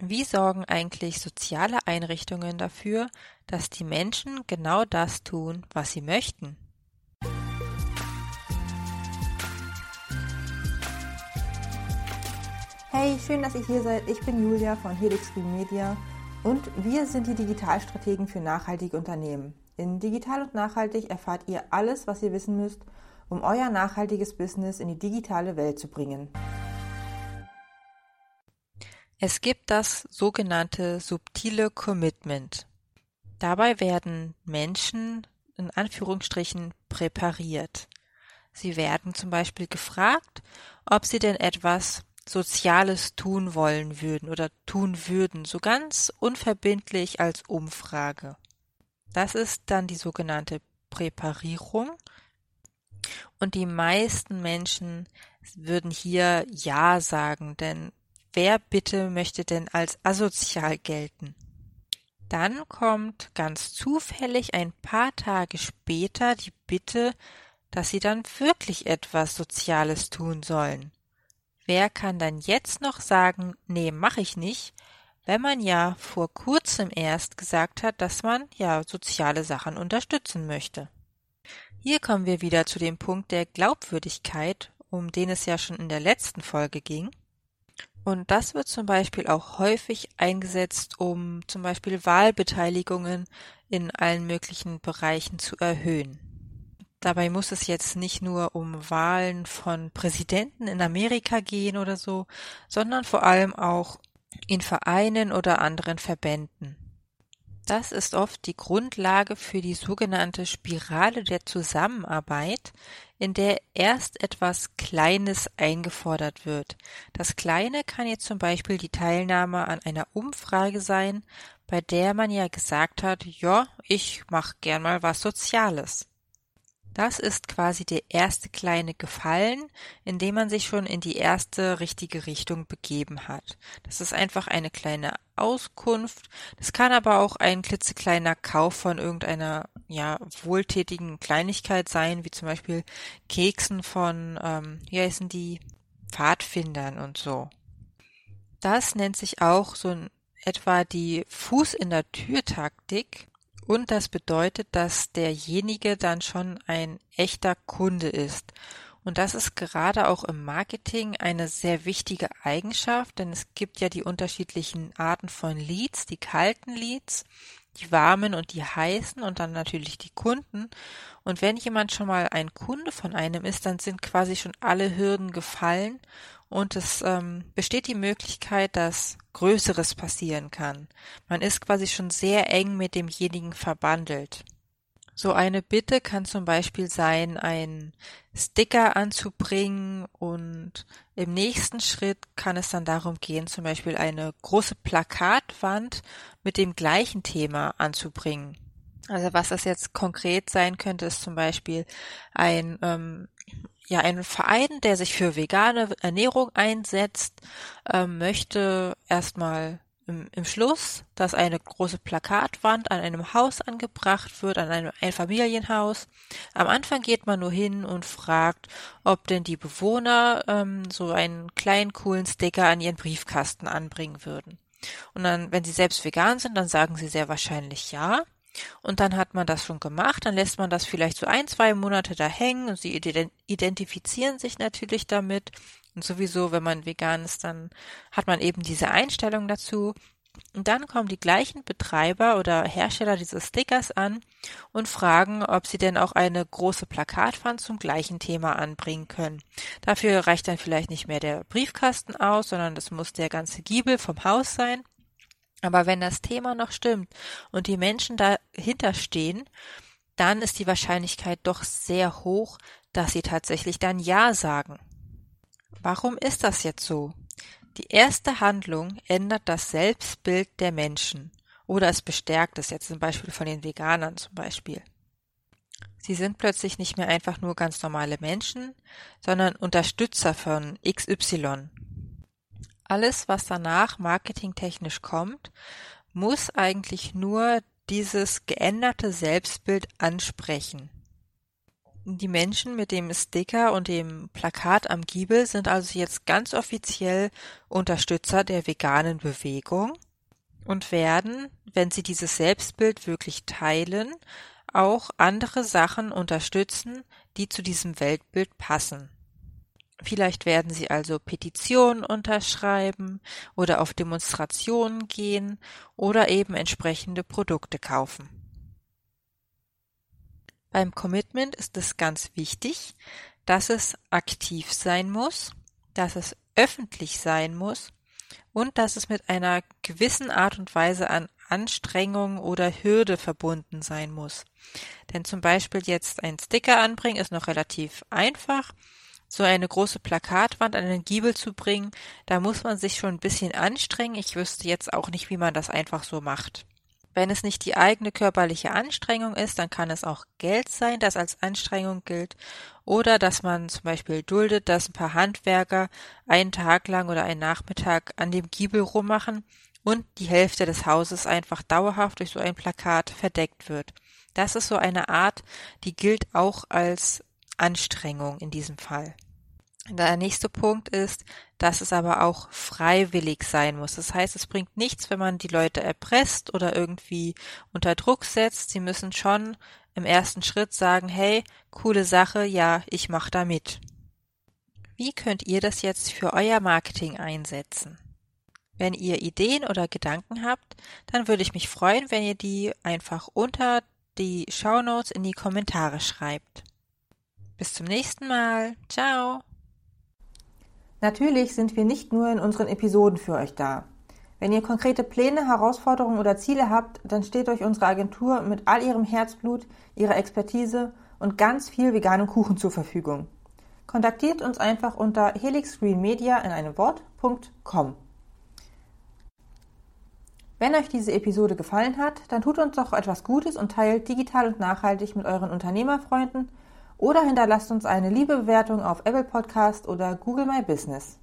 Wie sorgen eigentlich soziale Einrichtungen dafür, dass die Menschen genau das tun, was sie möchten? Hey, schön, dass ihr hier seid. Ich bin Julia von Helix Green Media und wir sind die Digitalstrategen für nachhaltige Unternehmen. In Digital und Nachhaltig erfahrt ihr alles, was ihr wissen müsst, um euer nachhaltiges Business in die digitale Welt zu bringen. Es gibt das sogenannte subtile Commitment. Dabei werden Menschen in Anführungsstrichen präpariert. Sie werden zum Beispiel gefragt, ob sie denn etwas Soziales tun wollen würden oder tun würden, so ganz unverbindlich als Umfrage. Das ist dann die sogenannte Präparierung. Und die meisten Menschen würden hier Ja sagen, denn Wer bitte möchte denn als asozial gelten? Dann kommt ganz zufällig ein paar Tage später die Bitte, dass sie dann wirklich etwas Soziales tun sollen. Wer kann dann jetzt noch sagen, nee, mach ich nicht, wenn man ja vor kurzem erst gesagt hat, dass man ja soziale Sachen unterstützen möchte? Hier kommen wir wieder zu dem Punkt der Glaubwürdigkeit, um den es ja schon in der letzten Folge ging. Und das wird zum Beispiel auch häufig eingesetzt, um zum Beispiel Wahlbeteiligungen in allen möglichen Bereichen zu erhöhen. Dabei muss es jetzt nicht nur um Wahlen von Präsidenten in Amerika gehen oder so, sondern vor allem auch in Vereinen oder anderen Verbänden. Das ist oft die Grundlage für die sogenannte Spirale der Zusammenarbeit, in der erst etwas Kleines eingefordert wird. Das Kleine kann jetzt zum Beispiel die Teilnahme an einer Umfrage sein, bei der man ja gesagt hat, ja, ich mach gern mal was Soziales. Das ist quasi der erste kleine Gefallen, in dem man sich schon in die erste richtige Richtung begeben hat. Das ist einfach eine kleine Auskunft. Das kann aber auch ein klitzekleiner Kauf von irgendeiner ja wohltätigen Kleinigkeit sein, wie zum Beispiel Keksen von, ähm, wie heißen die, Pfadfindern und so. Das nennt sich auch so in etwa die Fuß in der Tür Taktik. Und das bedeutet, dass derjenige dann schon ein echter Kunde ist. Und das ist gerade auch im Marketing eine sehr wichtige Eigenschaft, denn es gibt ja die unterschiedlichen Arten von Leads, die kalten Leads, die warmen und die heißen und dann natürlich die Kunden. Und wenn jemand schon mal ein Kunde von einem ist, dann sind quasi schon alle Hürden gefallen und es ähm, besteht die Möglichkeit, dass Größeres passieren kann. Man ist quasi schon sehr eng mit demjenigen verbandelt. So eine Bitte kann zum Beispiel sein, einen Sticker anzubringen und im nächsten Schritt kann es dann darum gehen, zum Beispiel eine große Plakatwand mit dem gleichen Thema anzubringen. Also was das jetzt konkret sein könnte, ist zum Beispiel ein ähm, ja ein Verein, der sich für vegane Ernährung einsetzt, ähm, möchte erstmal im, im Schluss, dass eine große Plakatwand an einem Haus angebracht wird, an einem Einfamilienhaus. Am Anfang geht man nur hin und fragt, ob denn die Bewohner ähm, so einen kleinen coolen Sticker an ihren Briefkasten anbringen würden. Und dann, wenn sie selbst vegan sind, dann sagen sie sehr wahrscheinlich ja. Und dann hat man das schon gemacht, dann lässt man das vielleicht so ein, zwei Monate da hängen und sie identifizieren sich natürlich damit. Und sowieso, wenn man vegan ist, dann hat man eben diese Einstellung dazu. Und dann kommen die gleichen Betreiber oder Hersteller dieses Stickers an und fragen, ob sie denn auch eine große Plakatwand zum gleichen Thema anbringen können. Dafür reicht dann vielleicht nicht mehr der Briefkasten aus, sondern das muss der ganze Giebel vom Haus sein. Aber wenn das Thema noch stimmt und die Menschen dahinter stehen, dann ist die Wahrscheinlichkeit doch sehr hoch, dass sie tatsächlich dann Ja sagen. Warum ist das jetzt so? Die erste Handlung ändert das Selbstbild der Menschen oder es bestärkt es jetzt zum Beispiel von den Veganern zum Beispiel. Sie sind plötzlich nicht mehr einfach nur ganz normale Menschen, sondern Unterstützer von XY. Alles, was danach marketingtechnisch kommt, muss eigentlich nur dieses geänderte Selbstbild ansprechen. Die Menschen mit dem Sticker und dem Plakat am Giebel sind also jetzt ganz offiziell Unterstützer der veganen Bewegung und werden, wenn sie dieses Selbstbild wirklich teilen, auch andere Sachen unterstützen, die zu diesem Weltbild passen. Vielleicht werden sie also Petitionen unterschreiben oder auf Demonstrationen gehen oder eben entsprechende Produkte kaufen. Beim Commitment ist es ganz wichtig, dass es aktiv sein muss, dass es öffentlich sein muss und dass es mit einer gewissen Art und Weise an Anstrengung oder Hürde verbunden sein muss. Denn zum Beispiel jetzt ein Sticker anbringen ist noch relativ einfach. So eine große Plakatwand an den Giebel zu bringen, da muss man sich schon ein bisschen anstrengen. Ich wüsste jetzt auch nicht, wie man das einfach so macht. Wenn es nicht die eigene körperliche Anstrengung ist, dann kann es auch Geld sein, das als Anstrengung gilt. Oder dass man zum Beispiel duldet, dass ein paar Handwerker einen Tag lang oder einen Nachmittag an dem Giebel rummachen und die Hälfte des Hauses einfach dauerhaft durch so ein Plakat verdeckt wird. Das ist so eine Art, die gilt auch als Anstrengung in diesem Fall. Der nächste Punkt ist, dass es aber auch freiwillig sein muss. Das heißt, es bringt nichts, wenn man die Leute erpresst oder irgendwie unter Druck setzt. Sie müssen schon im ersten Schritt sagen, hey, coole Sache, ja, ich mach da mit. Wie könnt ihr das jetzt für euer Marketing einsetzen? Wenn ihr Ideen oder Gedanken habt, dann würde ich mich freuen, wenn ihr die einfach unter die Shownotes in die Kommentare schreibt. Bis zum nächsten Mal. Ciao. Natürlich sind wir nicht nur in unseren Episoden für euch da. Wenn ihr konkrete Pläne, Herausforderungen oder Ziele habt, dann steht euch unsere Agentur mit all ihrem Herzblut, ihrer Expertise und ganz viel veganem Kuchen zur Verfügung. Kontaktiert uns einfach unter helixgreenmedia in einem Wort.com. Wenn euch diese Episode gefallen hat, dann tut uns doch etwas Gutes und teilt digital und nachhaltig mit euren Unternehmerfreunden – oder hinterlasst uns eine liebe Bewertung auf Apple Podcast oder Google My Business.